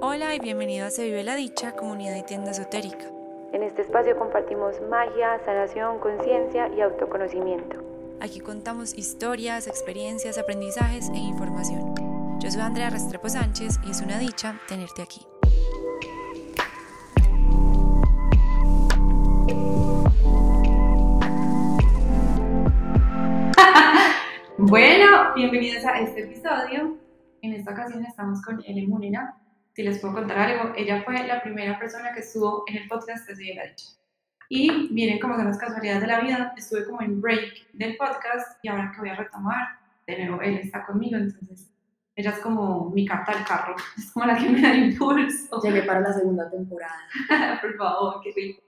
Hola y bienvenido a Se Vive la Dicha, comunidad y tienda esotérica. En este espacio compartimos magia, sanación, conciencia y autoconocimiento. Aquí contamos historias, experiencias, aprendizajes e información. Yo soy Andrea Restrepo Sánchez y es una dicha tenerte aquí. Bueno, bienvenidos a este episodio. En esta ocasión estamos con Ele Munera. Si les puedo contar algo, ella fue la primera persona que estuvo en el podcast de la Dicha. Y miren cómo son las casualidades de la vida. Estuve como en break del podcast y ahora que voy a retomar, de nuevo él está conmigo, entonces ella es como mi carta al carro, es como la que me da impulso. Llegué para la segunda temporada. Por favor, qué rico.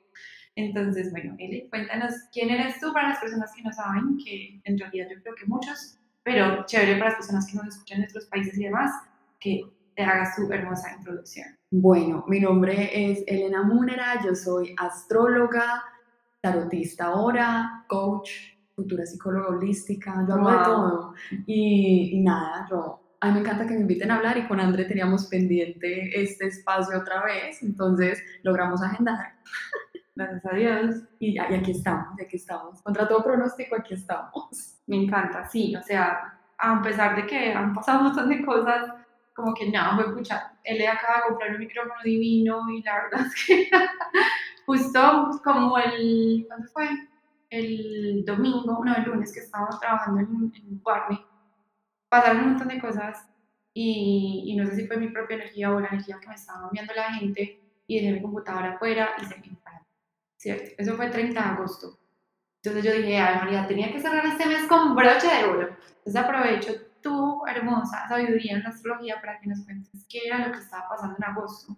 Entonces, bueno, Eli, cuéntanos quién eres tú para las personas que no saben, que en realidad yo creo que muchos, pero chévere para las personas que nos escuchan en otros países y demás, que te hagas tu hermosa introducción. Bueno, mi nombre es Elena Múnera, yo soy astróloga, tarotista ahora, coach, futura psicóloga holística, yo hago de todo. Y, y nada, yo a mí me encanta que me inviten a hablar y con André teníamos pendiente este espacio otra vez, entonces logramos agendar. Gracias a Dios. Y, y aquí estamos, y aquí estamos. Contra todo pronóstico, aquí estamos. Me encanta, sí, o sea, a pesar de que han pasado un montón de cosas, como que nada, voy a escuchar. Él acaba de comprar un micrófono divino y la verdad es que justo como el, ¿cuándo fue? El domingo, no, el lunes que estábamos trabajando en, en Warney, pasaron un montón de cosas y, y, no sé si fue mi propia energía o la energía que me estaba enviando la gente y dejé mi computadora afuera y se ¿cierto? Eso fue el 30 de agosto. Entonces yo dije, ay María, tenía que cerrar este mes con broche de oro. Entonces aprovecho tu hermosa sabiduría en la astrología para que nos cuentes qué era lo que estaba pasando en agosto.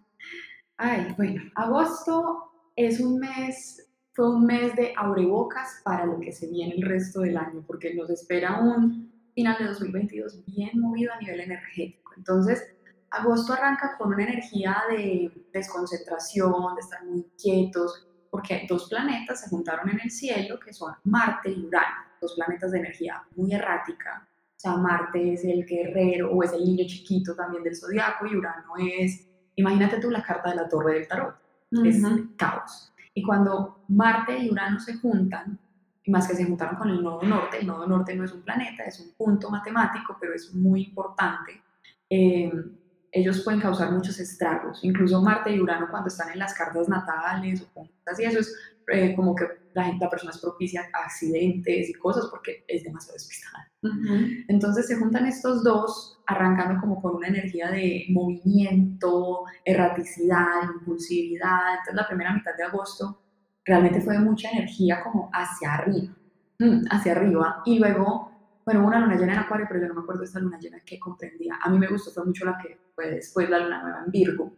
Ay, bueno, agosto es un mes, fue un mes de abrebocas para lo que se viene el resto del año, porque nos espera un final de 2022 bien movido a nivel energético. Entonces, agosto arranca con una energía de desconcentración, de estar muy quietos, porque dos planetas se juntaron en el cielo, que son Marte y Urano, dos planetas de energía muy errática. O sea, Marte es el guerrero o es el niño chiquito también del zodiaco y Urano es, imagínate tú la carta de la torre del tarot, es caos. Y cuando Marte y Urano se juntan, y más que se juntaron con el nodo norte, el nodo norte no es un planeta, es un punto matemático, pero es muy importante. Eh, ellos pueden causar muchos estragos. Incluso Marte y Urano cuando están en las cartas natales o así, eso es eh, como que la, la, persona es propicia a accidentes y cosas porque es demasiado despistada. Entonces se juntan estos dos, arrancando como con una energía de movimiento, erraticidad, impulsividad. Entonces la primera mitad de agosto realmente fue de mucha energía como hacia arriba, mm, hacia arriba. Y luego bueno, una luna llena en Acuario, pero yo no me acuerdo de esta luna llena que comprendía. A mí me gustó, fue mucho la que fue después la luna nueva en Virgo.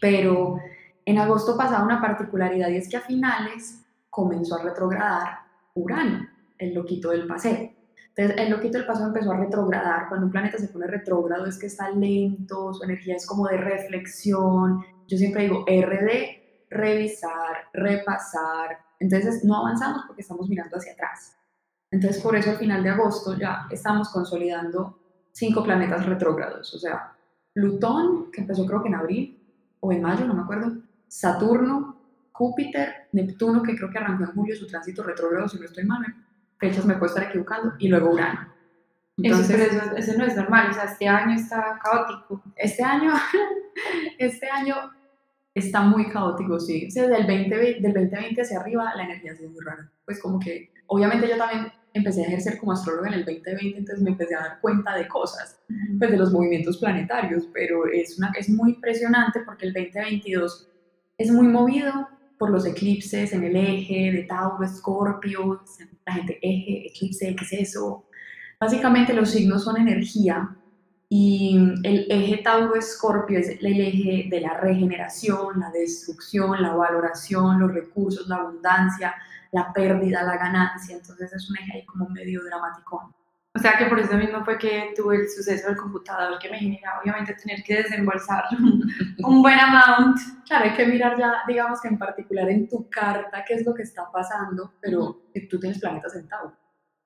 Pero en agosto pasaba una particularidad y es que a finales comenzó a retrogradar Urano, el loquito del paseo. Entonces, el loquito del paseo empezó a retrogradar. Cuando un planeta se pone retrógrado es que está lento, su energía es como de reflexión. Yo siempre digo RD, revisar, repasar. Entonces, no avanzamos porque estamos mirando hacia atrás. Entonces, por eso al final de agosto ya estamos consolidando cinco planetas retrógrados, o sea, Plutón, que empezó creo que en abril o en mayo, no me acuerdo, Saturno, Júpiter, Neptuno, que creo que arrancó en julio su tránsito retrógrado, si no estoy mal, fechas me puedo estar equivocando, y luego Urano. Entonces, eso, eso, no es normal, o sea, este año está caótico. Este año, este año está muy caótico, sí. O sea, del, 20, del 2020 hacia arriba la energía ha sido muy rara. Pues como que, obviamente yo también empecé a ejercer como astróloga en el 2020, entonces me empecé a dar cuenta de cosas, pues de los movimientos planetarios, pero es, una, es muy impresionante porque el 2022 es muy movido por los eclipses en el eje de Tauro, Escorpio, la gente eje, eclipse, ¿qué es eso? Básicamente los signos son energía y el eje Tauro-Escorpio es el eje de la regeneración, la destrucción, la valoración, los recursos, la abundancia, la pérdida, la ganancia. Entonces es un eje ahí como medio dramático. O sea que por eso mismo fue que tuve el suceso del computador que me genera obviamente tener que desembolsar un buen amount. Claro, hay que mirar ya, digamos que en particular en tu carta qué es lo que está pasando, pero tú tienes planetas en Tauro.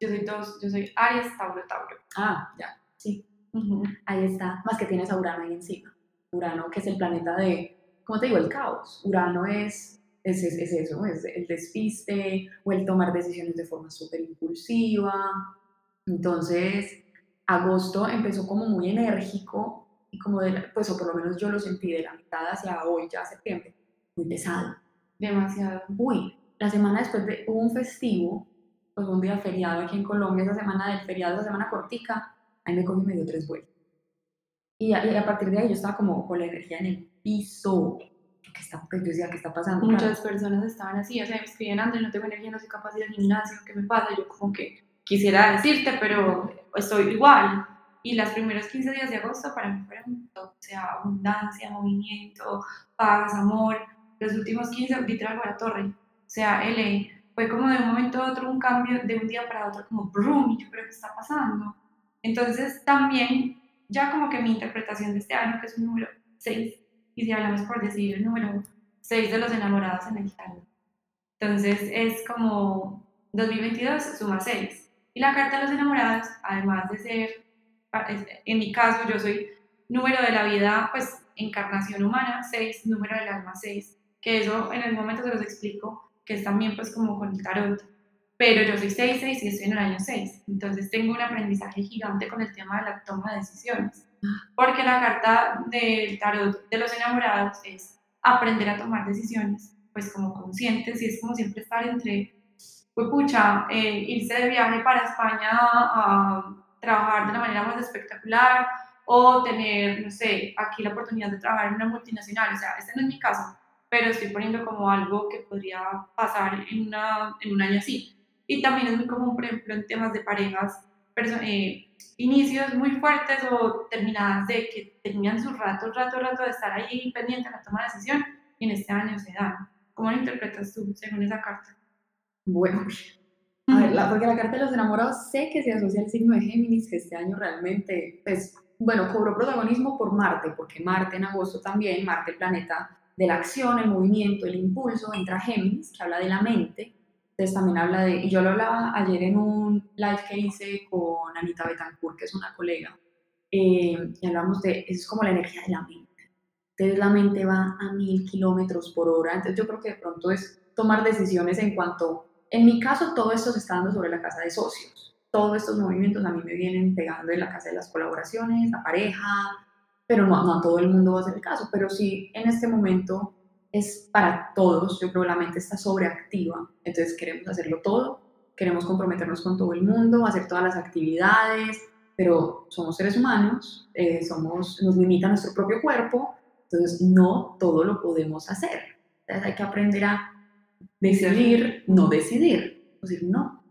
Yo soy dos, yo soy Aries, Tauro, Tauro. Ah, ya, sí. Ahí está, más que tienes a Urano ahí encima. Urano, que es el planeta de, ¿cómo te digo? El caos. Urano es, es, es, es eso, es el despiste o el tomar decisiones de forma súper impulsiva. Entonces, agosto empezó como muy enérgico y como de, pues, o por lo menos yo lo sentí de la mitad hacia hoy, ya septiembre, muy pesado. Demasiado. Uy, la semana después de hubo un festivo, pues un día feriado aquí en Colombia, esa semana del feriado, esa semana cortica, ahí me cogí y me dio tres vueltas. Y a, y a partir de ahí yo estaba como con la energía en el piso. ¿Qué está, pues yo decía, ¿qué está pasando? Muchas personas estaban así, o sea, me escribían, André, no tengo energía, no soy capaz de ir al gimnasio, ¿qué me pasa? Yo como que quisiera decirte, pero estoy igual. Y las primeros 15 días de agosto para mí fueron, o sea, abundancia, movimiento, paz, amor. Los últimos 15, literal, fue la torre. O sea, L fue como de un momento a otro un cambio, de un día para otro, como brum, yo creo que está pasando. Entonces, también, ya como que mi interpretación de este año, que es un número 6, y si hablamos por decir el número 6 de los enamorados en el tarot. Entonces, es como 2022 suma 6. Y la carta de los enamorados, además de ser, en mi caso, yo soy número de la vida, pues encarnación humana, 6, número del alma 6, que eso en el momento se los explico, que es también pues como con el tarot. Pero yo soy 6, 6 y estoy en el año 6. Entonces tengo un aprendizaje gigante con el tema de la toma de decisiones. Porque la carta del tarot de los enamorados es aprender a tomar decisiones, pues como conscientes y es como siempre estar entre pues pucha, eh, irse de viaje para España a, trabajar de la manera más espectacular o tener, no sé, aquí la oportunidad de trabajar en una multinacional. O sea, este no es mi caso, pero estoy poniendo como algo que podría pasar en, una, en un año así. Y también es muy común, por ejemplo, en temas de parejas, eh, inicios muy fuertes o terminadas de que tenían su rato, rato, rato de estar ahí pendiente de la toma de decisión y en este año se dan. ¿Cómo lo interpretas tú según esa carta? Bueno, a ver, la, porque la carta de los enamorados sé que se asocia al signo de Géminis, que este año realmente, pues, bueno, cobró protagonismo por Marte, porque Marte en agosto también, Marte, el planeta de la acción, el movimiento, el impulso, entra Géminis, que habla de la mente. Entonces también habla de, y yo lo hablaba ayer en un live que hice con Anita Betancourt, que es una colega, eh, y hablamos de, eso es como la energía de la mente. Entonces la mente va a mil kilómetros por hora, entonces yo creo que de pronto es tomar decisiones en cuanto en mi caso, todo esto se está dando sobre la casa de socios. Todos estos movimientos a mí me vienen pegando en la casa de las colaboraciones, la pareja, pero no, no todo el mundo va a ser el caso. Pero sí, en este momento es para todos. Yo creo que la mente está sobreactiva. Entonces queremos hacerlo todo, queremos comprometernos con todo el mundo, hacer todas las actividades, pero somos seres humanos, eh, somos, nos limita nuestro propio cuerpo, entonces no todo lo podemos hacer. Entonces hay que aprender a Decidir, no decidir. Decir, no,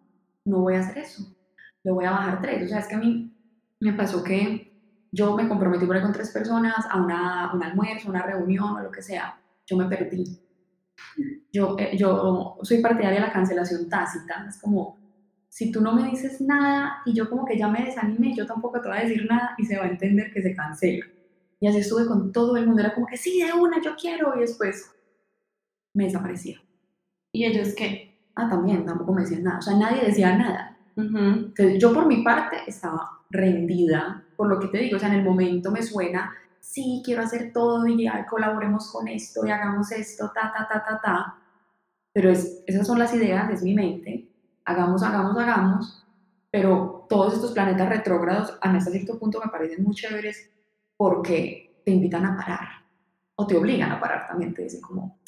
no voy a hacer eso. Le voy a bajar tres. O sea, es que a mí me pasó que yo me comprometí por ahí con tres personas a una, un almuerzo, una reunión o lo que sea. Yo me perdí. Yo, eh, yo soy partidaria de la cancelación tácita. Es como, si tú no me dices nada y yo como que ya me desanimé, yo tampoco te voy a decir nada y se va a entender que se cancela. Y así estuve con todo el mundo. Era como que sí, de una, yo quiero. Y después me desaparecía. ¿Y ellos qué? Ah, también, tampoco me decían nada. O sea, nadie decía nada. Entonces, yo por mi parte estaba rendida por lo que te digo. O sea, en el momento me suena, sí, quiero hacer todo y ya colaboremos con esto y hagamos esto, ta, ta, ta, ta, ta. Pero es, esas son las ideas, es mi mente. Hagamos, hagamos, hagamos. Pero todos estos planetas retrógrados, a hasta cierto punto, me parecen muy chéveres porque te invitan a parar. O te obligan a parar también. Te dicen como,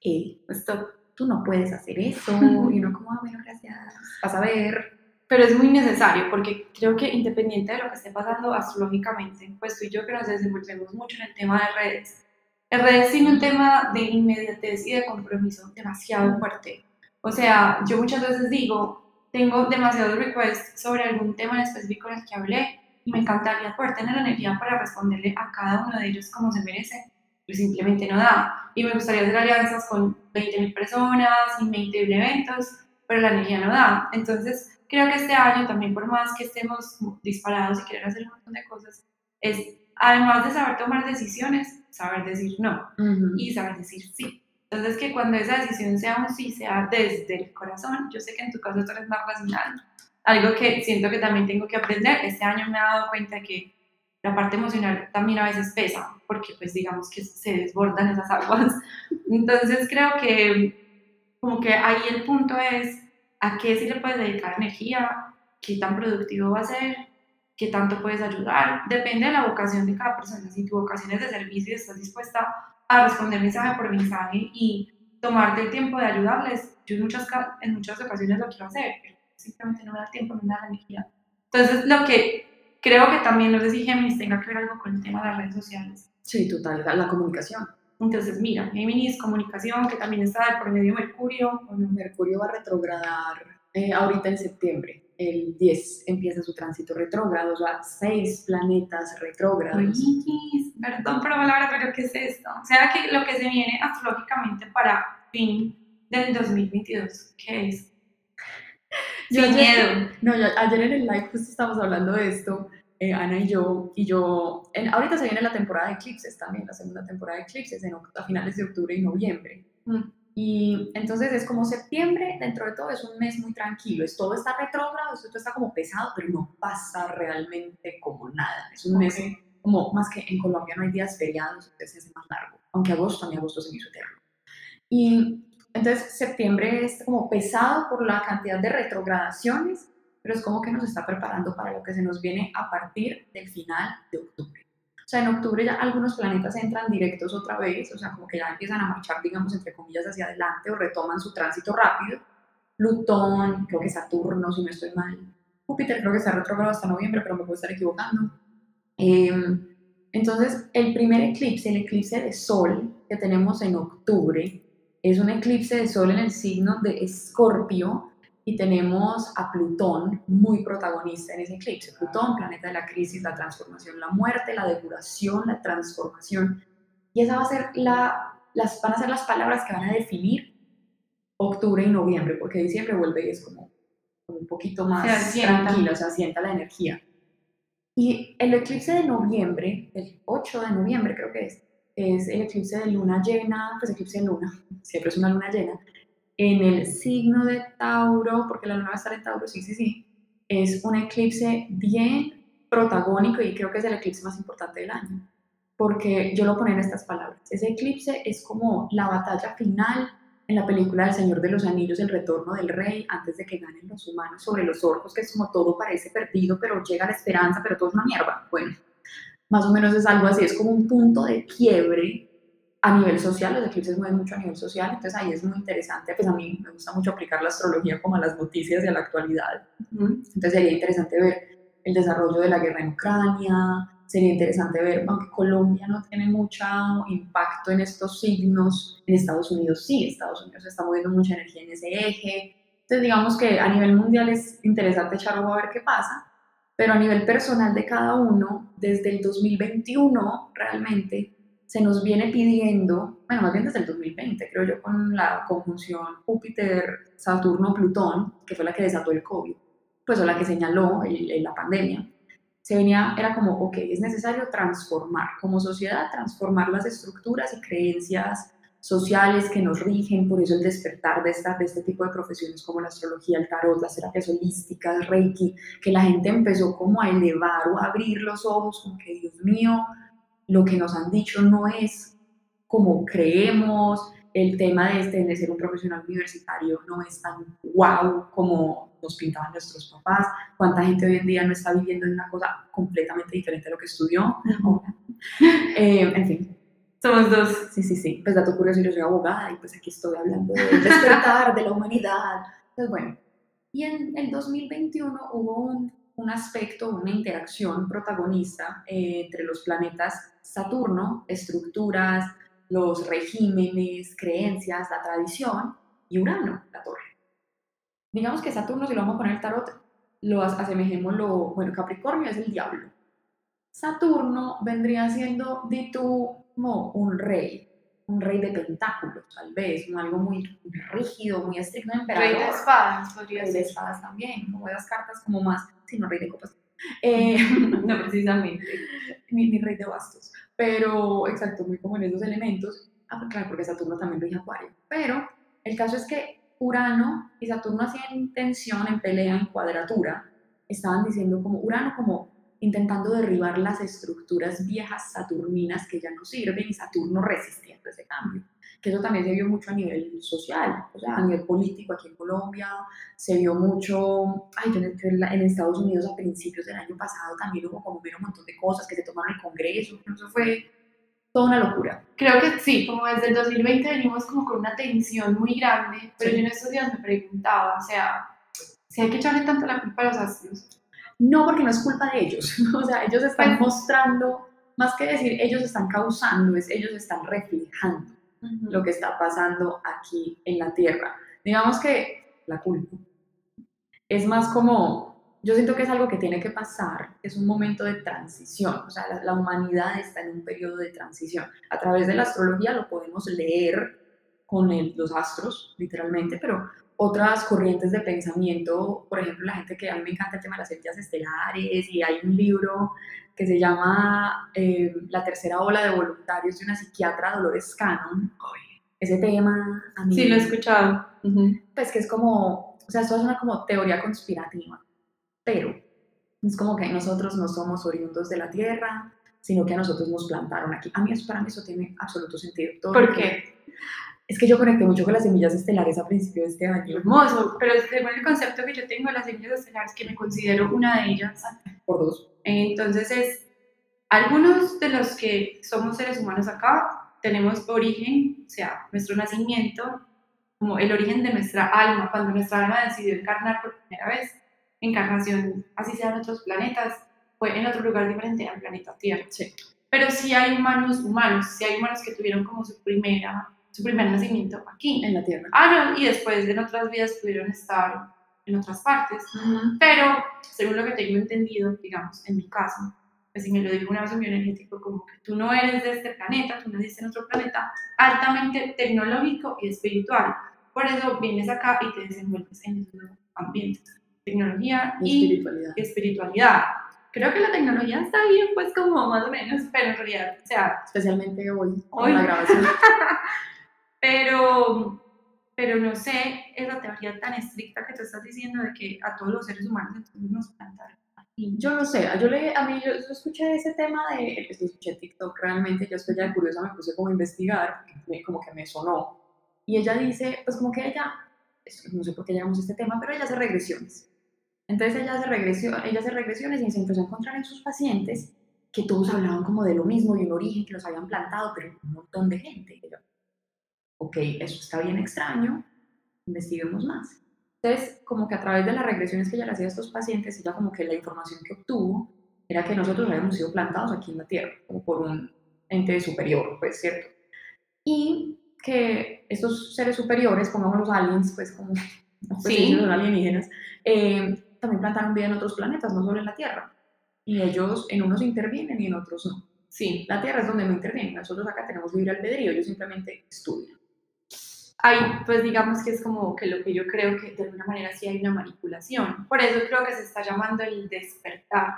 hey, stop tú no puedes hacer eso. Y uno como, ah, bueno, gracias, vas a ver. Pero es muy necesario porque creo que independiente de lo que esté pasando astrológicamente, pues tú y yo que nos desenvolvemos mucho en el tema de redes, el redes tiene un tema de inmediatez y de compromiso demasiado fuerte. O sea, yo muchas veces digo, tengo demasiados requests sobre algún tema en específico en el que hablé y me encantaría poder tener la energía para responderle a cada uno de ellos como se merece pues simplemente no da. Y me gustaría hacer alianzas con 20.000 personas y 20 eventos, pero la energía no da. Entonces, creo que este año también, por más que estemos disparados y querer hacer un montón de cosas, es, además de saber tomar decisiones, saber decir no y saber decir sí. Entonces, que cuando esa decisión sea un sí, sea desde el corazón, yo sé que en tu caso tú eres más racional, algo que siento que también tengo que aprender. Este año me he dado cuenta que la parte emocional también a veces pesa, porque pues digamos que se desbordan esas aguas. Entonces creo que como que ahí el punto es a qué sí le puedes dedicar energía, qué tan productivo va a ser, qué tanto puedes ayudar. Depende de la vocación de cada persona. Si tu vocación es de servicio y estás dispuesta a responder mensaje por mensaje y tomarte el tiempo de ayudarles, yo en muchas, en muchas ocasiones lo quiero hacer, pero simplemente no me da tiempo, no me da energía. Entonces, lo que creo que también, sé si Géminis tenga que ver algo con el tema de las redes sociales. Sí, total, la, comunicación. Entonces, mira, Géminis, comunicación, que también está por medio Mercurio. Bueno, Mercurio va a retrogradar eh, ahorita en septiembre. El 10 empieza su tránsito retrógrado, o sea, seis planetas retrógrados. perdón por la palabra, pero ¿qué es esto? O sea, que lo que se viene astrológicamente para fin del 2022, ¿qué es? Sin miedo. No, ayer en el live justo estábamos hablando de esto, eh, Ana y yo, y yo, ahorita se viene la temporada de eclipses también, la segunda temporada de eclipses, en, a finales de octubre y noviembre. Mm. Y entonces es como septiembre, dentro de todo es un mes muy tranquilo, es, todo está retrógrado, esto está como pesado, pero no pasa realmente como nada. Es un mes como, más que en Colombia no hay días feriados, entonces es más largo, aunque agosto, a mí agosto se me hizo eterno. Y entonces septiembre es como pesado por la cantidad de retrogradaciones, pero es como que nos está preparando para lo que se nos viene a partir del final de octubre. O sea, en octubre ya algunos planetas entran directos otra vez, o sea, como que ya empiezan a marchar, digamos, entre comillas, hacia adelante o retoman su tránsito rápido. Plutón, creo que Saturno, si no estoy mal. Júpiter creo que está retrogrado hasta noviembre, pero me puedo estar equivocando. Em, entonces, el primer eclipse, el eclipse de Sol que tenemos en octubre, es un eclipse de Sol en el signo de Escorpio, y tenemos a Plutón muy protagonista en ese eclipse. Plutón, planeta de la crisis, la transformación, la muerte, la depuración, la transformación. Y esa va a ser la, las, van a ser las palabras que van a definir octubre y noviembre, porque diciembre vuelve y es como, un poquito más tranquilo, o sea, sienta la energía. Y el eclipse de noviembre, el 8 de noviembre creo que es, es el eclipse de luna llena, pues eclipse de luna, siempre es una luna llena, en el signo de Tauro, porque la luna va a estar en Tauro, sí, sí, sí, es un eclipse bien protagónico y creo que es el eclipse más importante del año, porque yo lo pongo en estas palabras. Ese eclipse es como la batalla final en la película del Señor de los Anillos, el retorno del rey, antes de que ganen los humanos sobre los orcos, que es como todo parece perdido, pero llega la esperanza, pero todo es una mierda. Bueno, más o menos es algo así, es como un punto de quiebre a nivel social, los eclipses mueven mucho a nivel social, entonces ahí es muy interesante, pues a mí me gusta mucho aplicar la astrología como a las noticias y a la actualidad, entonces sería interesante ver el desarrollo de la guerra en Ucrania, sería interesante ver, aunque Colombia no tiene mucho impacto en estos signos, en Estados Unidos sí, Estados Unidos está moviendo mucha energía en ese eje, entonces digamos que a nivel mundial es interesante echar ojo a ver qué pasa, pero a nivel personal de cada uno, desde el 2021 realmente, se nos viene pidiendo, bueno, más bien desde el 2020, creo yo, con la conjunción Júpiter-Saturno-Plutón, que fue la que desató el COVID, pues o la que señaló la pandemia, se venía, era como, ok, es necesario transformar, como sociedad, transformar las estructuras y creencias sociales que nos rigen, por eso el despertar de, esta, de este tipo de profesiones como la astrología, el tarot, las terapias holísticas, Reiki, que la gente empezó como a elevar o a abrir los ojos, como que Dios mío, lo que nos han dicho no es como creemos, el tema de, este, de ser un profesional universitario no es tan wow como nos pintaban nuestros papás, cuánta gente hoy en día no está viviendo en una cosa completamente diferente a lo que estudió. Eh, en fin. Somos dos. Sí, sí, sí. Pues dato curioso, yo soy abogada y pues aquí estoy hablando del despertar, de la humanidad. Pues bueno, y en el 2021 hubo un un aspecto, una interacción protagonista eh, entre los planetas Saturno, estructuras, los regímenes, creencias, la tradición, y Urano, la torre. Digamos que Saturno, si lo vamos a poner el tarot, lo asemejemos, lo, bueno, Capricornio es el diablo. Saturno vendría siendo, de tú, como un rey, un rey de pentáculos, tal vez, algo muy rígido, muy estricto, emperador. Rey de espadas, podría rey de espadas también, como esas cartas como más, sino rey de copas. Eh, no precisamente. Ni, rey de bastos, pero exacto, muy como en esos elementos. Ah, pues claro, porque Saturno también rige Acuario. Pero el caso es que Urano y Saturno hacían tensión, en pelea, en cuadratura. Estaban diciendo como Urano como intentando derribar las estructuras viejas saturninas que ya no sirven y Saturno resistiendo ese cambio. Que eso también se vio mucho a nivel social, o sea, a nivel político aquí en Colombia, se vio mucho, ay, yo en, en Estados Unidos a principios del año pasado también hubo como un montón de cosas que se tomaron en el Congreso, eso fue toda una locura. Creo que sí, como desde el 2020 venimos como con una tensión muy grande, pero yo en estos días me preguntaba, o sea, si hay que echarle tanto la culpa a los astros. No, porque no es culpa de ellos, o sea, ellos están mostrando, más que decir ellos están causando, es ellos están reflejando lo que está pasando aquí en la Tierra. Digamos que la culpa. Es más como, yo siento que es algo que tiene que pasar, es un momento de transición, o sea, la, la humanidad está en un periodo de transición. A través de la astrología lo podemos leer con el, los astros, literalmente, pero otras corrientes de pensamiento, por ejemplo, la gente que a mí me encanta el tema de las estrellas estelares y hay un libro que se llama eh, La tercera ola de voluntarios de una psiquiatra, Dolores Cannon. Ese tema a mí... Sí, lo he escuchado. Pues que es como, o sea, esto es una como teoría conspirativa, pero es como que nosotros no somos oriundos de la Tierra, sino que a nosotros nos plantaron aquí. A mí, para mí eso tiene absoluto sentido. Todo ¿Por qué? Es que yo conecté mucho con las semillas estelares a principio de este año. Hermoso, pero según el concepto que yo tengo de las semillas estelares, que me considero una de ellas. Por dos. Entonces es, algunos de los que somos seres humanos acá, tenemos origen, o sea, nuestro nacimiento, como el origen de nuestra alma, cuando nuestra alma decidió encarnar por primera vez, encarnación, así sea en otros planetas, fue en otro lugar diferente al planeta Tierra. Sí. Pero sí hay humanos humanos, sí hay humanos que tuvieron como su primera su primer nacimiento aquí. En la Tierra. Ah, no, y después en otras vidas pudieron estar en otras partes. Pero, según lo que tengo entendido, digamos, en mi caso, pues si me lo dijo una vez un bioenergético, como que tú no eres de este planeta, tú naciste en otro planeta altamente tecnológico y espiritual. Por eso vienes acá y te desenvuelves en esos ambientes. Tecnología y, espiritualidad. espiritualidad. Creo que la tecnología está bien, pues como más o menos, pero en realidad, o sea... Especialmente hoy, hoy. la grabación. Pero, pero no sé, esa teoría tan estricta que tú estás diciendo de que a todos los seres humanos entonces nos plantaron. Yo no sé, yo le, a mí yo, escuché ese tema de, pues, escuché TikTok realmente, yo estoy ya curiosa me puse como a investigar, como que me sonó. Y ella dice, pues como que ella, no sé por qué llamamos este tema, pero ella hace regresiones. Entonces ella hace, regresio, ella hace regresiones y se empezó a encontrar en sus pacientes que todos hablaban como de lo mismo, de un origen que los habían plantado, pero un montón de gente ok, eso está bien extraño, investiguemos más. Entonces, como que a través de las regresiones que ella le hacía a estos pacientes, ella como que la información que obtuvo era que nosotros habíamos sido plantados aquí en la Tierra, como por un ente superior, pues, ¿cierto? Y que estos seres superiores, pongamos los aliens, pues como sé si son alienígenas, eh, también plantaron vida en otros planetas, no solo en la Tierra. Y ellos en unos intervienen y en otros no. Sí, la Tierra es donde no intervienen. Nosotros acá tenemos libre albedrío, ellos simplemente estudian hay, pues digamos que es como que lo que yo creo que de alguna manera sí hay una manipulación. Por eso creo que se está llamando el despertar,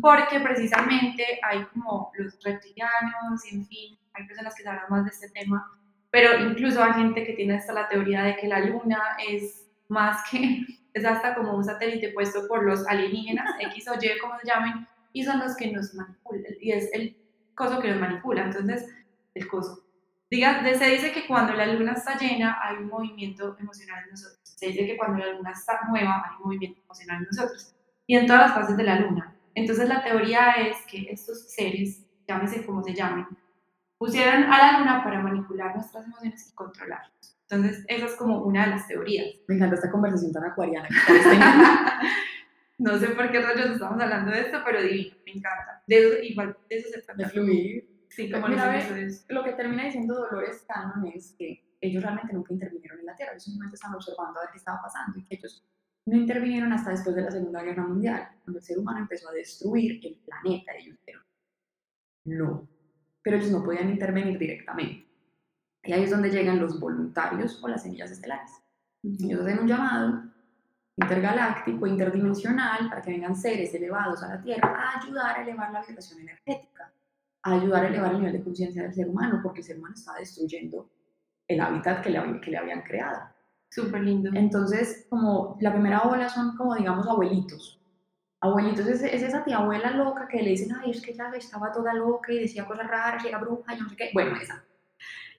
porque precisamente hay como los reptilianos, en fin, hay personas que hablan más de este tema, pero incluso hay gente que tiene hasta la teoría de que la luna es más que, es hasta como un satélite puesto por los alienígenas, X o Y, como se llamen, y son los que nos manipulan, y es el coso que nos manipula, entonces, el coso Diga, se dice que cuando la luna está llena hay un movimiento emocional en nosotros. Se dice que cuando la luna está nueva hay un movimiento emocional en nosotros. Y en todas las fases de la luna. Entonces la teoría es que estos seres, llámese como se llamen, pusieron a la luna para manipular nuestras emociones y controlarnos. Entonces esa es como una de las teorías. Me encanta esta conversación tan acuariana. no sé por qué rayos estamos hablando de esto, pero divino, me encanta. De eso, igual, de eso se trata. De fluir. Sí, como lo que termina diciendo Dolores Cannon es que ellos realmente nunca intervinieron en la Tierra, ellos simplemente estaban observando a ver qué estaba pasando y que ellos no intervinieron hasta después de la Segunda Guerra Mundial, cuando el ser humano empezó a destruir el planeta. Ellos dijeron, no, pero ellos no podían intervenir directamente. Y ahí es donde llegan los voluntarios o las semillas estelares. Ellos hacen un llamado intergaláctico, interdimensional, para que vengan seres elevados a la Tierra a ayudar a elevar la vibración energética a ayudar a elevar el nivel de conciencia del ser humano, porque el ser humano está destruyendo el hábitat que le, que le habían creado. Súper lindo. Entonces, como la primera ola son como, digamos, abuelitos, abuelitos es, es esa tía abuela loca que le dicen, ay, es que ella estaba toda loca y decía cosas raras y era bruja y no sé qué. Bueno, esa.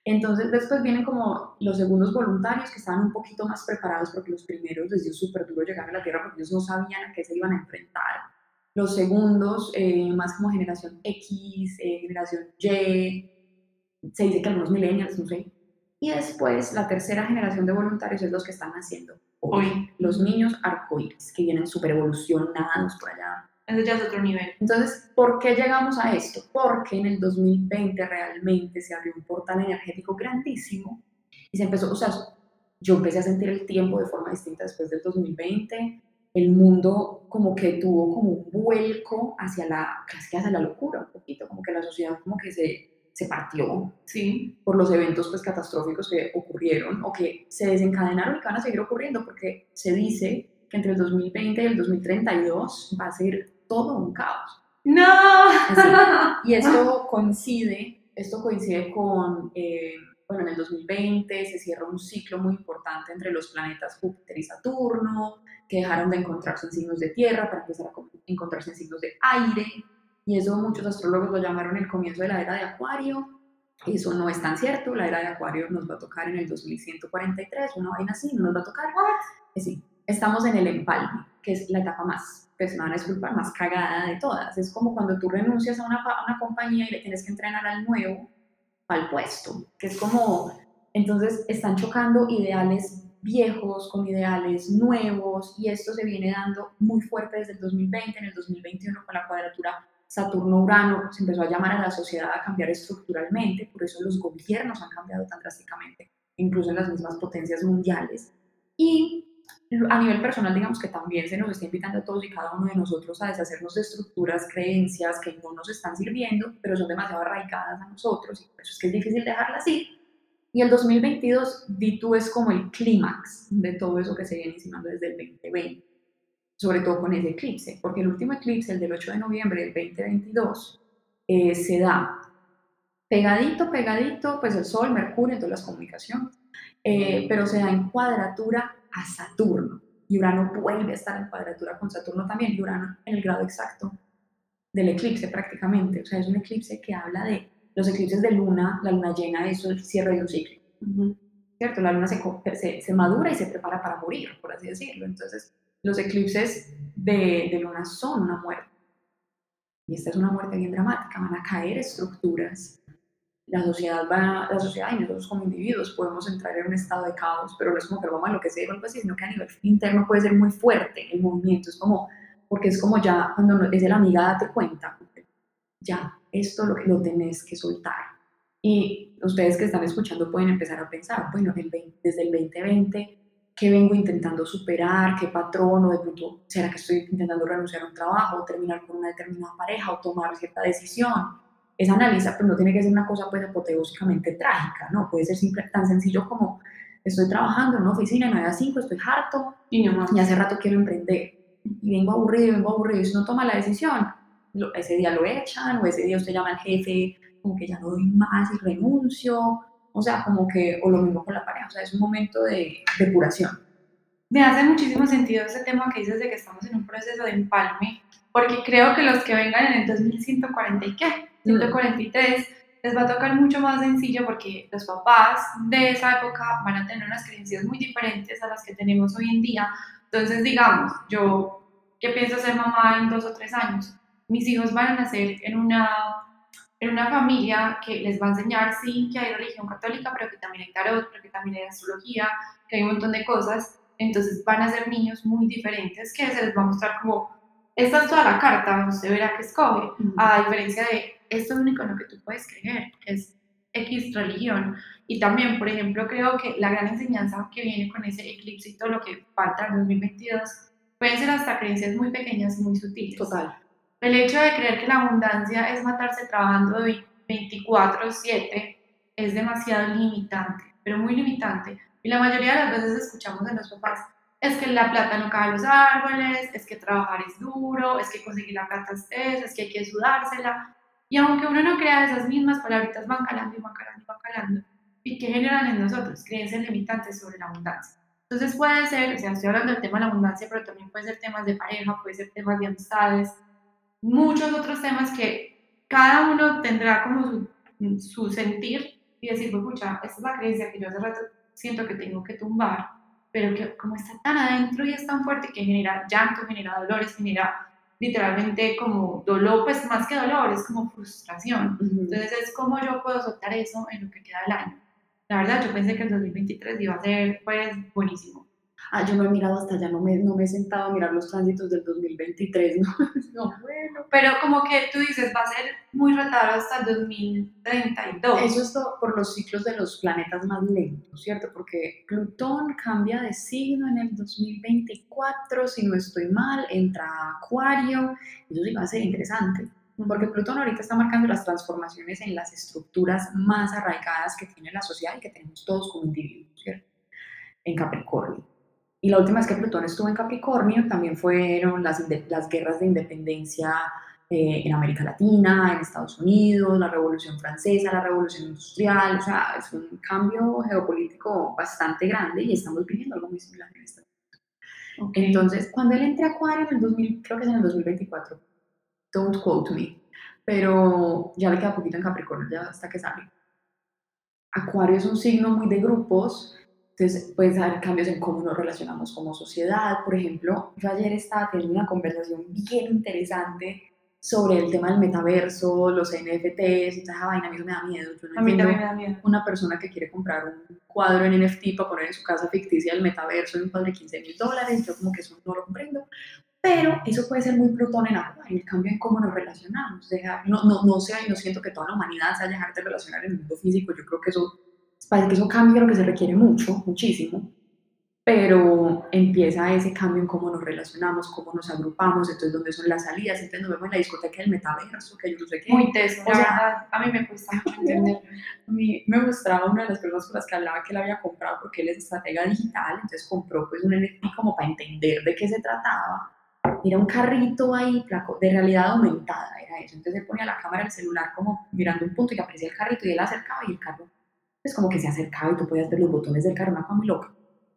Entonces después vienen como los segundos voluntarios que estaban un poquito más preparados porque los primeros les dio súper duro llegar a la Tierra porque ellos no sabían a qué se iban a enfrentar. Los segundos, eh, más como generación X, eh, generación Y, se dice que algunos millennials, no sé. Y después la tercera generación de voluntarios es los que están haciendo hoy, los niños arcoíris, que vienen súper evolucionados por allá. Eso ya es otro nivel. Entonces, ¿por qué llegamos a esto? Porque en el 2020 realmente se abrió un portal energético grandísimo y se empezó, o sea, yo empecé a sentir el tiempo de forma distinta después del 2020. El mundo como que tuvo como un vuelco hacia la, casi hacia la locura, un poquito, como que la sociedad como que se, se partió Sí. por los eventos pues, catastróficos que ocurrieron o que se desencadenaron y que van a seguir ocurriendo, porque se dice que entre el 2020 y el 2032 va a ser todo un caos. ¡No! Y esto coincide, esto coincide con, eh, bueno, en el 2020 se cierra un ciclo muy importante entre los planetas Júpiter y Saturno, que dejaron de encontrarse en signos de tierra para empezar a co- encontrarse en signos de aire, y eso muchos astrólogos lo llamaron el comienzo de la era de Acuario. Eso no es tan cierto, la era de Acuario nos va a tocar en el 2143, una vaina así, no nos va a tocar. Eh, Sí, estamos en el empalme, que es la etapa más, pues me disculpar, más cagada de todas. Es como cuando tú renuncias a una, a una compañía y le tienes que entrenar al nuevo, al puesto, que es como, entonces están chocando ideales viejos con ideales nuevos y esto se viene dando muy fuerte desde el 2020, en el 2021 con la cuadratura Saturno-Urano se empezó a llamar a la sociedad a cambiar estructuralmente, por eso los gobiernos han cambiado tan drásticamente, incluso en las mismas potencias mundiales. Y a nivel personal, digamos que también se nos está invitando a todos y cada uno de nosotros a deshacernos de estructuras, creencias que no nos están sirviendo, pero son demasiado arraigadas a nosotros y por eso es que es difícil dejarlas ir. Y el 2022, di tú, es como el clímax de todo eso que se viene insinuando desde el 2020, sobre todo con ese eclipse, porque el último eclipse, el del 8 de noviembre del 2022, eh, se da pegadito, pegadito, pues el Sol, Mercurio, todas las comunicaciones, eh, pero se da en cuadratura a Saturno. Y Urano vuelve a estar en cuadratura con Saturno también, y Urano en el grado exacto del eclipse prácticamente. O sea, es un eclipse que habla de los eclipses de luna, la luna llena, eso es el cierre de un ciclo. ¿Cierto? La luna se, se, se madura y se prepara para morir, por así decirlo. Entonces, los eclipses de, de luna son una muerte. Y esta es una muerte bien dramática, van a caer estructuras. La sociedad va, la sociedad y nosotros como individuos podemos entrar en un estado de caos, pero no es como que lo vamos a enloquecer o algo así, sino que a nivel interno puede ser muy fuerte el movimiento. Es como, porque es como ya, cuando es de la amiga, date cuenta, ya, esto lo, lo tenés que soltar. Y ustedes que están escuchando pueden empezar a pensar, bueno, el 20 desde el 2020, ¿qué vengo intentando superar? ¿Qué patrón? ¿O de pronto, será que estoy intentando renunciar a un trabajo, o terminar con una determinada pareja, o tomar cierta decisión? Es analizar, pero no tiene que ser una cosa pues apoteósicamente trágica, ¿no? Puede ser simple, tan sencillo como estoy trabajando en una oficina 9 a 5, estoy harto, Y no y hace rato quiero emprender. Y vengo aburrido, vengo aburrido, y si no toma la decisión, lo- ese día lo echan o ese día usted llama al jefe como que ya no doy más y renuncio, o sea, como que, o lo mismo con la pareja, o sea, es un momento de depuración. Me hace muchísimo sentido ese tema que dices de que estamos en un proceso de empalme, porque creo que los que vengan en el 2140 y qué, 143, les va a tocar mucho más sencillo porque los papás de esa época van a tener unas creencias muy diferentes a las que tenemos hoy en día. Entonces, digamos, yo que pienso ser mamá en dos o tres años, mis hijos van a nacer en una, en una familia que les va a enseñar, sí, que hay religión católica, pero que también hay tarot, pero que también hay astrología, que hay un montón de cosas. Entonces van a ser niños muy diferentes que se les va a mostrar como, esta es toda la carta, usted verá que escoge, a diferencia de, esto es lo único en lo que tú puedes creer, que es X religión. Y también, por ejemplo, creo que la gran enseñanza que viene con ese eclipse y todo lo que falta en 2022 pueden ser hasta creencias muy pequeñas y muy sutiles. Total. El hecho de creer que la abundancia es matarse trabajando de 24/7 es demasiado limitante, pero muy limitante. Y la mayoría de las veces escuchamos de los papás, es que la plata no cae de los árboles, es que trabajar es duro, es que conseguir la plata es eso, es que hay que sudársela. Y aunque uno no crea esas mismas palabritas, van calando y van calando y van calando. ¿Y qué generan en nosotros? Creencias limitantes sobre la abundancia. Entonces puede ser, o sea, estoy hablando del tema de la abundancia, pero también puede ser temas de pareja, puede ser temas de amistades, muchos otros temas que cada uno tendrá como su, su sentir y decir, pues, escucha, esta es la creencia que yo hace rato siento que tengo que tumbar, pero que como está tan adentro y es tan fuerte que genera llanto, genera dolores, genera literalmente como dolor, pues más que dolor, es como frustración. Entonces es como yo puedo soltar eso en lo que queda del año. La verdad, yo pensé que el 2023 iba a ser pues buenísimo. Ah, yo no he mirado hasta allá, no me, no me he sentado a mirar los tránsitos del 2023, ¿no? no, bueno. Pero como que tú dices, va a ser muy retardado hasta el 2032. Eso es todo por los ciclos de los planetas más lentos, ¿cierto? Porque Plutón cambia de signo en el 2024, si no estoy mal, entra a Acuario, eso sí va a ser interesante. Porque Plutón ahorita está marcando las transformaciones en las estructuras más arraigadas que tiene la sociedad y que tenemos todos como individuos, ¿cierto? En Capricornio. Y la última vez que Plutón estuvo en Capricornio también fueron las, las guerras de independencia eh, en América Latina, en Estados Unidos, la Revolución Francesa, la Revolución Industrial, o sea, es un cambio geopolítico bastante grande y estamos viviendo algo muy similar en este momento. Entonces, cuando él entre a Acuario en el 2000, creo que es en el 2024, don't quote me, pero ya le queda poquito en Capricornio, ya hasta que sale. Acuario es un signo muy de grupos, entonces pueden haber cambios en cómo nos relacionamos como sociedad. Por ejemplo, yo ayer estaba teniendo una conversación bien interesante sobre el tema del metaverso, los NFTs y toda esa vaina, a mí me da miedo. a mí también me da miedo. Una persona que quiere comprar un cuadro en NFT para poner en su casa ficticia del metaverso en un cuadro de 15 mil dólares, yo como que eso no lo comprendo. Pero eso puede ser muy Plutón en Acuario, el cambio en cómo nos relacionamos. no, no, no, sé, no siento que toda la humanidad se haya dejado de relacionar en el mundo físico, yo creo que eso para que eso cambie lo que se requiere mucho, muchísimo, pero empieza ese cambio en cómo nos relacionamos, cómo nos agrupamos, entonces dónde son las salidas, entonces nos vemos en la discoteca del metaverso, que yo no sé qué. Muy teso, o sea, a mí me cuesta mucho entenderlo. A mí me mostraba una de las personas con las que hablaba que él había comprado porque él es estratega digital, entonces compró pues un NFT como para entender de qué se trataba. Era un carrito ahí, de realidad aumentada, era eso. Entonces él ponía la cámara del celular como mirando un punto y aparecía el carrito y él acercaba y el carro pues como que se acercaba y tú podías ver los botones del carro, una cosa muy loca.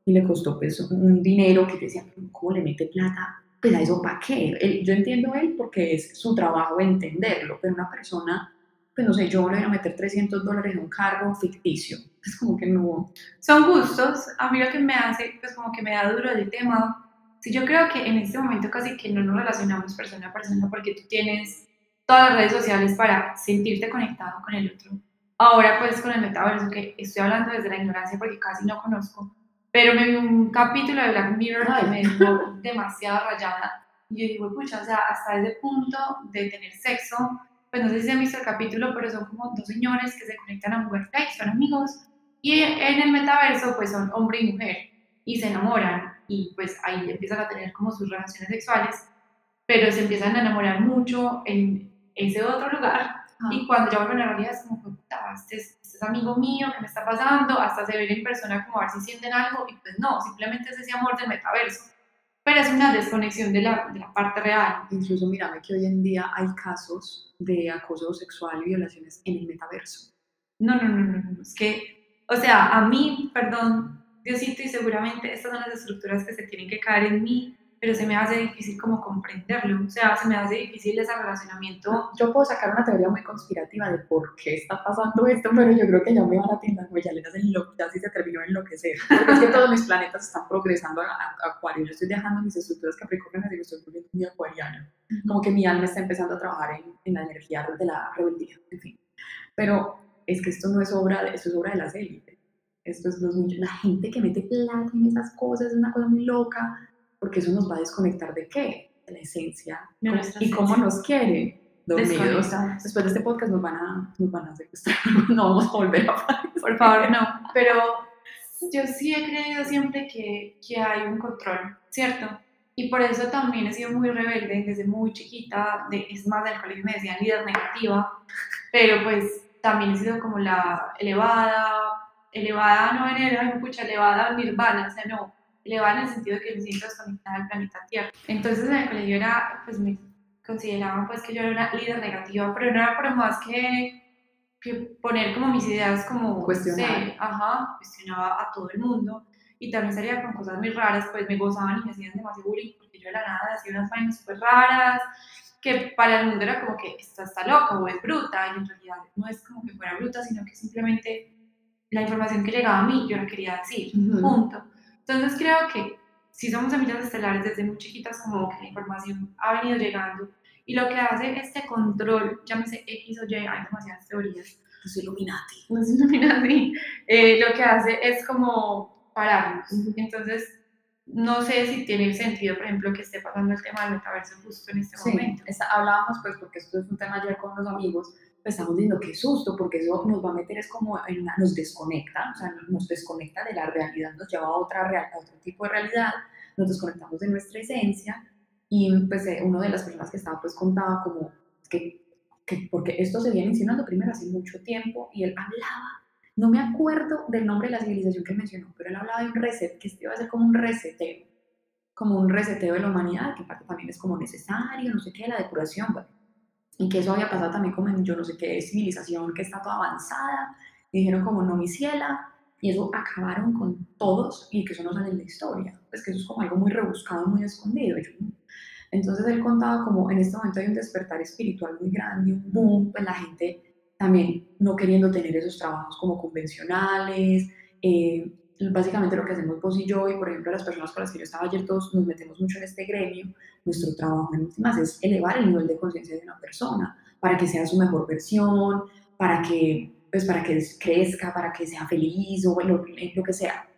Y le costó pues un dinero que decía, ¿cómo le mete plata? Pues a eso para qué? yo entiendo él porque es su trabajo entenderlo, pero una persona, pues no sé, yo le voy a meter 300 dólares en un carro ficticio. Es como que no. Son gustos. A mí lo que me hace, pues como que me da duro el tema. Si yo creo que en este momento casi que no nos relacionamos persona a persona porque tú tienes todas las redes sociales para sentirte conectado con el otro Ahora pues con el metaverso, que estoy hablando desde la ignorancia porque casi no conozco, pero me vi un capítulo de Black Mirror que me dejó demasiado rayada. Y yo digo, escucha, o sea, hasta ese punto de tener sexo, pues no sé si han visto el capítulo, pero son como dos señores que se conectan a un y son amigos, y en el metaverso pues son hombre y mujer, y se enamoran, y pues ahí empiezan a tener como sus relaciones sexuales, pero se empiezan a enamorar mucho en ese otro lugar, y cuando ya vuelven a la realidad es como, puta, este es, este es, amigo mío, ¿qué me está pasando? Hasta se ven en persona como a ver si sienten algo y pues no, simplemente es ese amor del metaverso. Pero es una desconexión de la, de la parte real. Incluso mírame que hoy en día hay casos de acoso sexual y violaciones en el metaverso. No, no, no, no, no. es que, o sea, a mí, perdón, Diosito, y seguramente estas son las estructuras que se tienen que caer en mí pero se me hace difícil como comprenderlo, o sea, se me hace difícil ese relacionamiento. Yo puedo sacar una teoría muy conspirativa de por qué está pasando esto, pero yo creo que ya me van a tirar huellalenas en lo ya sí se terminó en enloquecer, porque es que todos mis planetas están progresando a, Acuario, yo estoy dejando mis estructuras capricornianas y me estoy volviendo muy acuariana, como que mi alma está empezando a trabajar en, en la energía de la rebeldía, en fin, pero es que esto no es obra, de, esto es obra de las élites, esto es los la gente que mete plata en esas cosas, es una cosa muy loca, porque eso nos va a desconectar de qué? De la esencia. y cómo nos quiere. Dormidos. Después de este podcast nos van a, nos van a secuestrar. no vamos a volver a Por favor, no. Pero yo sí he creído siempre que, que hay un control, ¿cierto? Y por eso también he sido muy rebelde desde muy chiquita. De, es más, del colegio me decían líder negativa. Pero pues también he sido como la elevada, elevada no en el, mucha elevada nirvana, o sea, no, elevada en el sentido de que me siento desconectada del planeta Tierra. Entonces en el colegio era, pues me consideraban pues que yo era una líder negativa, pero no era por más que, que poner como mis ideas como... Cuestionar. ajá, cuestionaba a todo el mundo. y también salía con cosas muy raras, pues me gozaban y me hacían demasiado bullying porque yo de la nada hacía unas vainas súper raras, que para el mundo era como que esta está loca o es bruta, y en realidad no es como que fuera bruta, sino que simplemente la información que llegaba a mí yo la quería decir, Ujú. punto. Entonces creo que si somos semillas estelares desde muy chiquitas, como que la información ha venido llegando, y lo que hace este control, llámese X o Y, hay demasiadas teorías, Los Illuminati. ilumina así, eh, lo que hace es como pararnos. Ujú. Entonces, no sé si tiene sentido, por ejemplo, que esté pasando el tema del metaverso justo en este Sí, momento. esta- hablábamos pues porque esto es un tema ayer con los amigos, pues estamos diciendo qué susto, porque eso nos va a meter es como en una, nos desconecta, o sea, nos desconecta de la realidad, nos lleva a otra real, a otro tipo de realidad, nos desconectamos de nuestra esencia y pues eh, una de las personas que estaba pues contaba como que, que porque esto se viene insinuando primero hace mucho tiempo y él hablaba, no me acuerdo del nombre de la civilización que mencionó, pero él hablaba de un reset, que esto iba a ser como un reseteo, como un reseteo de la humanidad, que aparte también es como necesario, no sé qué, la depuración, bueno, y que eso había pasado también como en yo no sé qué civilización que está toda avanzada, y dijeron como no mi ciela, y eso acabaron con todos y que eso no sale en la historia, pues que eso es como algo muy rebuscado, muy escondido. Entonces él contaba como en este momento hay un despertar espiritual muy grande, un boom, pues la gente también no queriendo tener esos trabajos como convencionales, eh, básicamente lo que hacemos vos y yo, y por ejemplo las personas con las que yo estaba ayer, todos nos metemos mucho en este gremio, nuestro trabajo en últimas es elevar el nivel de conciencia de una persona para que sea su mejor versión, para que, pues, para que crezca, para que sea feliz o lo, lo que sea.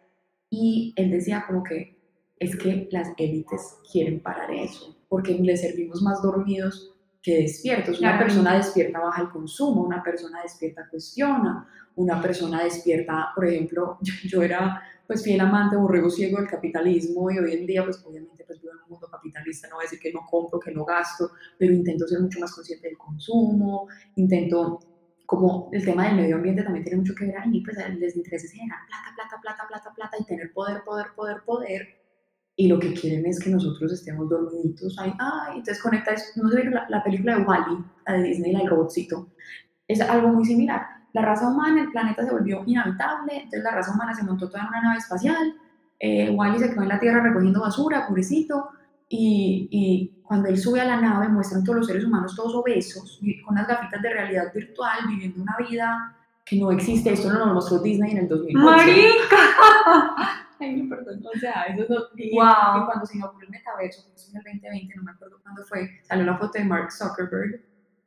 Y él decía como que es que las élites quieren parar eso, porque les servimos más dormidos que despiertos. Una Claro. persona despierta baja el consumo, una persona despierta cuestiona, una persona despierta, por ejemplo, yo, yo era pues fiel amante, borrego ciego del capitalismo y hoy en día pues obviamente pues vivo en un mundo capitalista, no voy a decir que no compro, que no gasto, pero intento ser mucho más consciente del consumo, intento como el tema del medio ambiente también tiene mucho que ver ahí, pues les interesa es generar plata, plata, plata, plata, plata y tener poder, poder, poder, poder. Y lo que quieren es que nosotros estemos dormiditos ahí. Ay, entonces conecta, eso. no sé, la, la película de Wally, la de Disney, la del robotcito, es algo muy similar. La raza humana, el planeta se volvió inhabitable, entonces la raza humana se montó toda en una nave espacial. Eh, Wally se quedó en la Tierra recogiendo basura, pobrecito. Y, y cuando él sube a la nave, muestran todos los seres humanos todos obesos, con unas gafitas de realidad virtual, viviendo una vida que no existe. Esto no lo mostró Disney en el 2008. ¡Marica! Ay, no, perdón. O sea, eso no. Y, Wow. y cuando se inauguró el metaverso, que fue en el 2020, no me acuerdo cuándo fue, salió la foto de Mark Zuckerberg.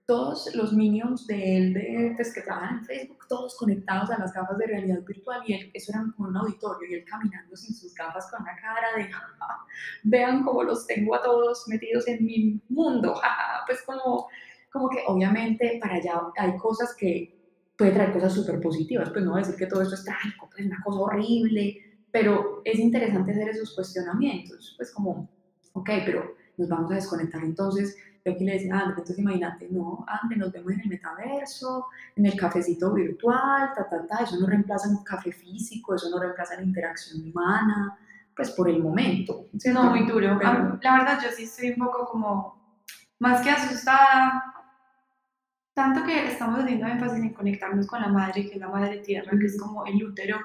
Todos los minions de él, de, pues, que trabajan en Facebook, todos conectados a las gafas de realidad virtual. Y él, eso era como un auditorio, y él caminando sin sus gafas con una cara de, "Ja, ja, vean cómo los tengo a todos metidos en mi mundo. ja, ja". Pues como, como que obviamente para allá hay cosas que puede traer cosas súper positivas. Pues no voy a decir que todo esto es trágico, pues es una cosa horrible pero es interesante hacer esos cuestionamientos, pues como, ok, pero nos vamos a desconectar entonces, yo aquí le decía a André, entonces imagínate, no, André, nos vemos en el metaverso, en el cafecito virtual, ta, ta, ta, eso no reemplaza un café físico, eso no reemplaza la interacción humana, pues por el momento. ¿cierto? No, muy duro. Pero- La verdad, yo sí estoy un poco como, más que asustada, tanto que estamos haciendo énfasis en conectarnos con la madre, que es la madre tierra, que es como el útero,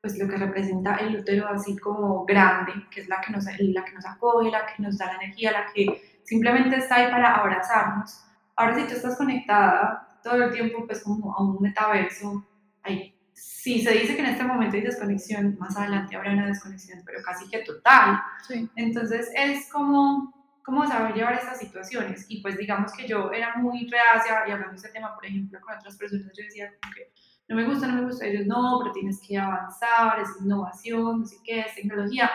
pues lo que representa el útero así como grande, que es la que nos, la que nos acoge, la que nos da la energía, la que simplemente está ahí para abrazarnos. Ahora si tú estás conectada todo el tiempo pues como a un metaverso, ahí, si se dice que en este momento hay desconexión, más adelante habrá una desconexión, pero casi que total. Sí. Entonces es como, como saber llevar estas situaciones. Y pues digamos que yo era muy reacia y hablando de este tema, por ejemplo, con otras personas, yo decía como que no me gusta, no me gusta. Ellos no, pero tienes que avanzar, es innovación, no sé qué, es tecnología.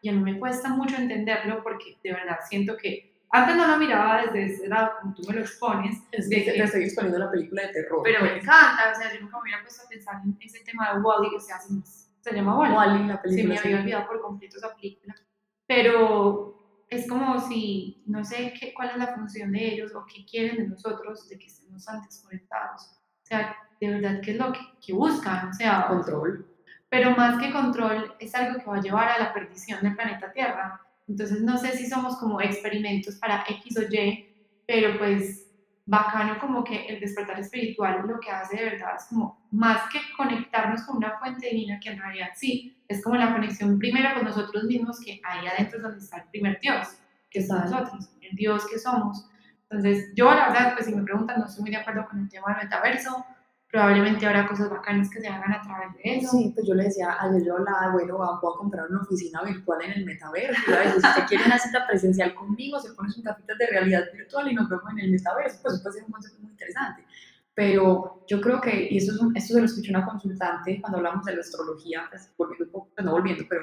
Y a mí me cuesta mucho entenderlo porque de verdad siento que antes no lo miraba desde ese lado como tú me lo expones, Es que que- te estoy exponiendo la película de terror. pero me pues. encanta. O sea, yo nunca me hubiera puesto a pensar en ese tema de Wally, o sea, se, se llama Wally. Wall-E, la Sí, película. me sí. había olvidado por completo esa película. Pero es como si, no sé qué, cuál es la función de ellos o qué quieren de nosotros de que estemos tan desconectados. O sea, de verdad, ¿qué es lo que, que buscan? O sea, Control. pero más que control, es algo que va a llevar a la perdición del planeta Tierra. Entonces, no sé si somos como experimentos para X o Y, pero pues bacano como que el despertar espiritual lo que hace de verdad es como más que conectarnos con una fuente divina que en realidad sí, es como la conexión primero con nosotros mismos que ahí adentro es donde está el primer Dios, que somos nosotros, el Dios que somos. Entonces yo la verdad, pues si me preguntan, no estoy muy de acuerdo con el tema del metaverso, probablemente habrá cosas bacanas que se hagan a través de eso. Sí, pues yo le decía, ayer yo hablaba, bueno, voy a comprar una oficina virtual en el metaverso. Si usted quiere una cita presencial conmigo, se pone sus capitas de realidad virtual y nos vemos en el metaverso. Pues eso puede ser un concepto muy interesante. Pero yo creo que, y esto, es esto se lo escuché una consultante cuando hablamos de la astrología, pues, volviendo pues no volviendo, pero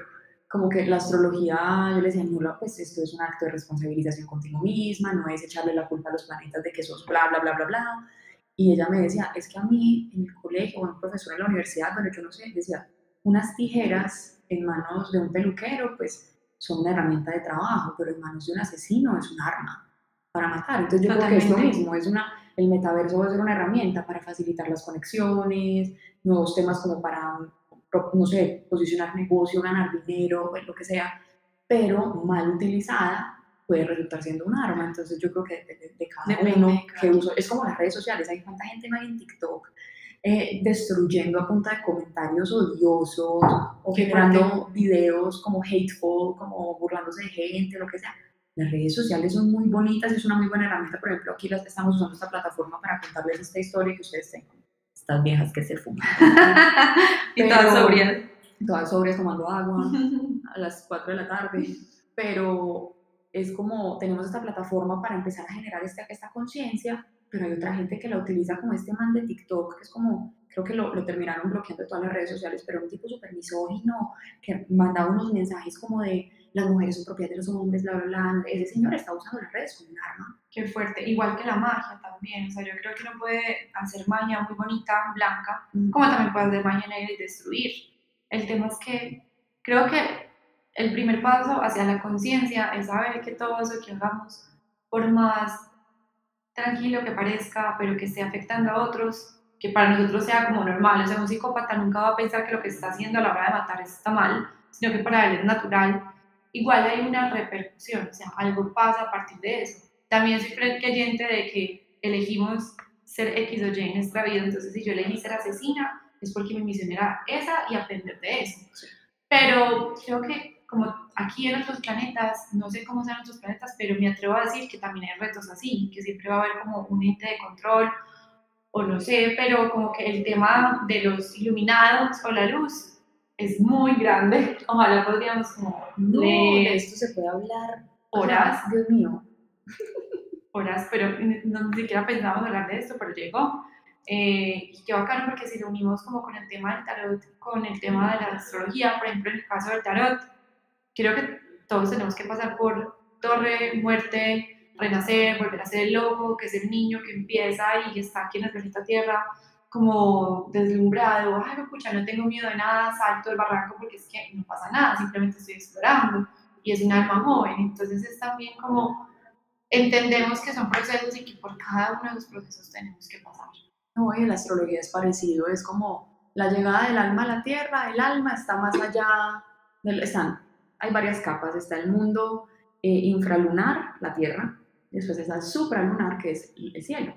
como que la astrología, yo le decía, no, pues esto es un acto de responsabilización contigo misma, no es echarle la culpa a los planetas de que sos bla, bla, bla, bla, bla y ella me decía, es que a mí en el colegio, o un profesor en la universidad, bueno, yo no sé, decía, unas tijeras en manos de un peluquero, pues son una herramienta de trabajo, pero en manos de un asesino es un arma para matar. Entonces yo creo que es lo mismo, es una, el metaverso va a ser una herramienta para facilitar las conexiones, nuevos temas como para, no sé, posicionar negocio, ganar dinero, pues, lo que sea, pero mal utilizada puede resultar siendo un arma. Entonces yo creo que depende de cada uno que uso. Es como las redes sociales, hay cuánta gente no hay en TikTok eh, destruyendo a punta de comentarios odiosos o generando videos como hateful, como burlándose de gente, lo que sea. Las redes sociales son muy bonitas, es una muy buena herramienta. Por ejemplo, aquí las, estamos usando esta plataforma para contarles esta historia que ustedes tengan. Estas viejas que se fuman. y todas sobrias. Todas sobrias tomando agua a las 4 de la tarde. Pero es como tenemos esta plataforma para empezar a generar esta, esta conciencia, pero hay otra gente que la utiliza como este man de TikTok, que es como, creo que lo, lo terminaron bloqueando de todas las redes sociales, pero un tipo súper misógino, que mandaba unos mensajes como de las mujeres son propias de los hombres, bla, bla, bla. Ese señor está usando las redes como un arma. Qué fuerte. Igual que la magia también. O sea, yo creo que uno puede hacer magia muy bonita, blanca, como también puede hacer magia negra y destruir. El tema es que creo que el primer paso hacia la conciencia es saber que todo eso que hagamos, por más tranquilo que parezca, pero que esté afectando a otros, que para nosotros sea como normal. O sea, un psicópata nunca va a pensar que lo que está haciendo a la hora de matar está mal, sino que para él es natural. Igual hay una repercusión, o sea, algo pasa a partir de eso. También soy creyente de que elegimos ser X o Y en nuestra vida, entonces si yo elegí ser asesina, es porque mi misión era esa y aprender de eso. Pero creo que como aquí en otros planetas, no sé cómo sean otros planetas, pero me atrevo a decir que también hay retos así, que siempre va a haber como un ente de control, o no sé, pero como que el tema de los iluminados o la luz es muy grande. Ojalá podríamos como no, de esto se puede hablar horas. Dios mío. Horas, pero no, ni siquiera pensábamos hablar de esto, pero llegó. Eh, y qué bacano porque si lo unimos como con el tema del tarot, con el tema de la astrología, por ejemplo, en el caso del tarot, creo que todos tenemos que pasar por torre, muerte, renacer, volver a ser el loco, que es el niño que empieza y está aquí en el planeta Tierra como deslumbrado, ay, escucha, no tengo miedo de nada, salto del barranco porque es que no pasa nada, simplemente estoy explorando y es un alma joven, entonces es también como entendemos que son procesos y que por cada uno de los procesos tenemos que pasar. No, y la astrología es parecido, es como la llegada del alma a la tierra, el alma está más allá, del, están hay varias capas. Está el mundo eh, infralunar, la Tierra, después está el supralunar, que es el cielo.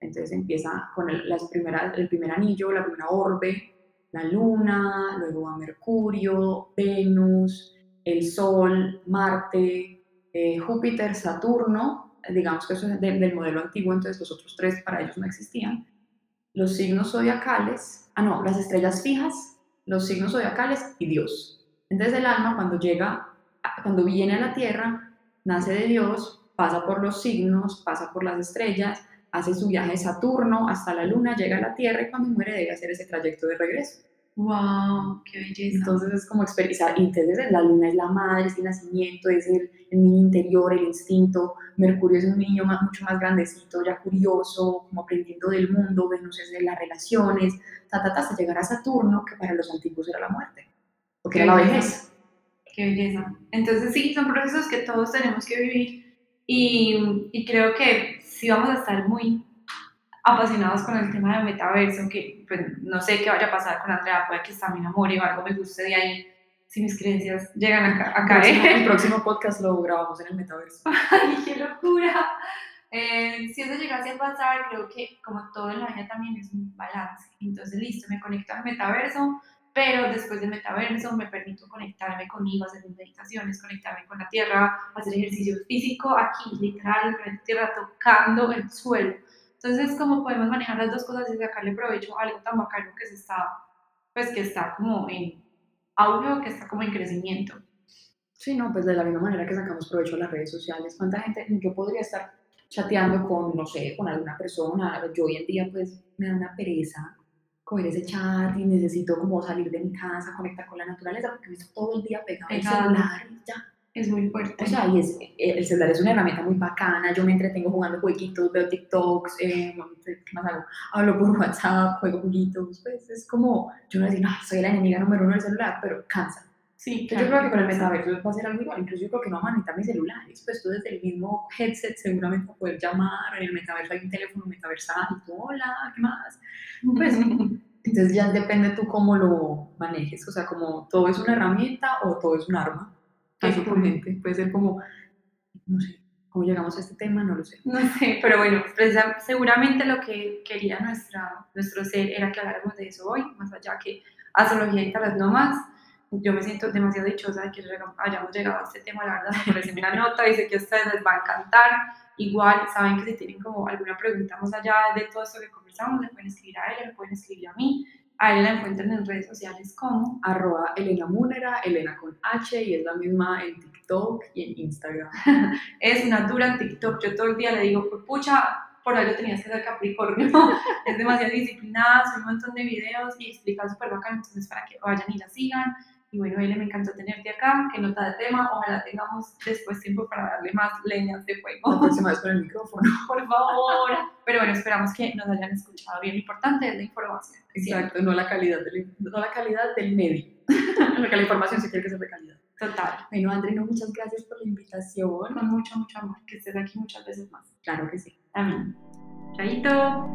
Entonces empieza con el, las primeras, el primer anillo, la primera orbe, la Luna, luego va Mercurio, Venus, el Sol, Marte, eh, Júpiter, Saturno, digamos que eso es del modelo antiguo, entonces los otros tres para ellos no existían. Los signos zodiacales, ah no, las estrellas fijas, los signos zodiacales y Dios. Entonces el alma cuando llega, cuando viene a la tierra, nace de Dios, pasa por los signos, pasa por las estrellas, hace su viaje de Saturno hasta la luna, llega a la tierra y cuando muere debe hacer ese trayecto de regreso. ¡Wow! ¡Qué belleza! Entonces es como experienciar, entonces la luna es la madre, es el nacimiento, es el, niño interior, el instinto, Mercurio es un niño más, mucho más grandecito, ya curioso, como aprendiendo del mundo, Venus es de las relaciones, ta, ta, ta, hasta llegar a Saturno, que para los antiguos era la muerte porque era la vejez. Qué belleza. Entonces sí, son procesos que todos tenemos que vivir y, y, creo que sí vamos a estar muy apasionados con el tema del metaverso, que pues, no sé qué vaya a pasar con Andrea, puede que está mi amor y algo me guste de ahí, si mis creencias llegan a, caer. El próximo podcast lo grabamos en el metaverso. ¡Ay, qué locura! Eh, si eso llegase a pasar, creo que como todo en la vida también es un balance. Entonces, listo, me conecto al metaverso, pero después del metaverso me permito conectarme conmigo, hacer meditaciones, conectarme con la tierra, hacer ejercicio físico aquí, literal, en la tierra, tocando el suelo. Entonces, ¿cómo podemos manejar las dos cosas y sacarle provecho a algo tan bacano que se está, pues que está como en audio, que está como en crecimiento? Sí, no, pues de la misma manera que sacamos provecho a las redes sociales. ¿Cuánta gente, yo podría estar chateando con, no sé, con alguna persona? Yo hoy en día pues me da una pereza coger ese chat y necesito como salir de mi casa, conectar con la naturaleza, porque me estoy todo el día pegado al celular y ya. Es muy fuerte. O sea, y es, el celular es una herramienta muy bacana, yo me entretengo jugando jueguitos, veo TikToks, eh, ¿qué más hago? Hablo por WhatsApp, juego jueguitos, pues es como, yo no decir, no, soy la enemiga número uno del celular, pero cansa. Sí, yo creo que con el metaverso va a ser algo igual, incluso yo creo que no van a necesitar mis celulares, pues tú desde el mismo headset seguramente vas a poder llamar, en el metaverso hay un teléfono metaversal y tú, hola, ¿qué más? Pues, entonces ya depende tú cómo lo manejes, o sea, como todo es una herramienta o todo es un arma, básicamente, puede ser como, no sé, cómo llegamos a este tema, no lo sé. No sé, pero bueno, seguramente lo que quería nuestra, nuestro ser era que habláramos de eso hoy, más allá que astrología y tal no más yo me siento demasiado dichosa de que hayamos llegado a este tema, la verdad, me parece una nota y sé que a ustedes les va a encantar. Igual, saben que si tienen como alguna pregunta más allá de todo esto que conversamos, le pueden escribir a ella, le pueden escribir a mí. A ella la encuentran en redes sociales como arroba Elena Munera, Elena con H y es la misma en TikTok y en Instagram. es una dura en TikTok, yo todo el día le digo, pues pucha, por algo tenías que ser Capricornio, es demasiado disciplinada, son un montón de videos y explica súper bacán, entonces para que vayan y la sigan. Y bueno, Ele, me encantó tenerte acá. Qué nota de tema. Ojalá tengamos después tiempo para darle más leñas de fuego. La próxima vez con el micrófono. Por favor. Pero bueno, esperamos que nos hayan escuchado bien. Lo importante es la información. Exacto, no la calidad del, no la calidad del medio. Porque la información sí quiere que sea de calidad. Total. Bueno, André, no, muchas gracias por la invitación. Con mucho, mucho amor. Que estés aquí muchas veces más. Claro que sí. Amén. Chaito.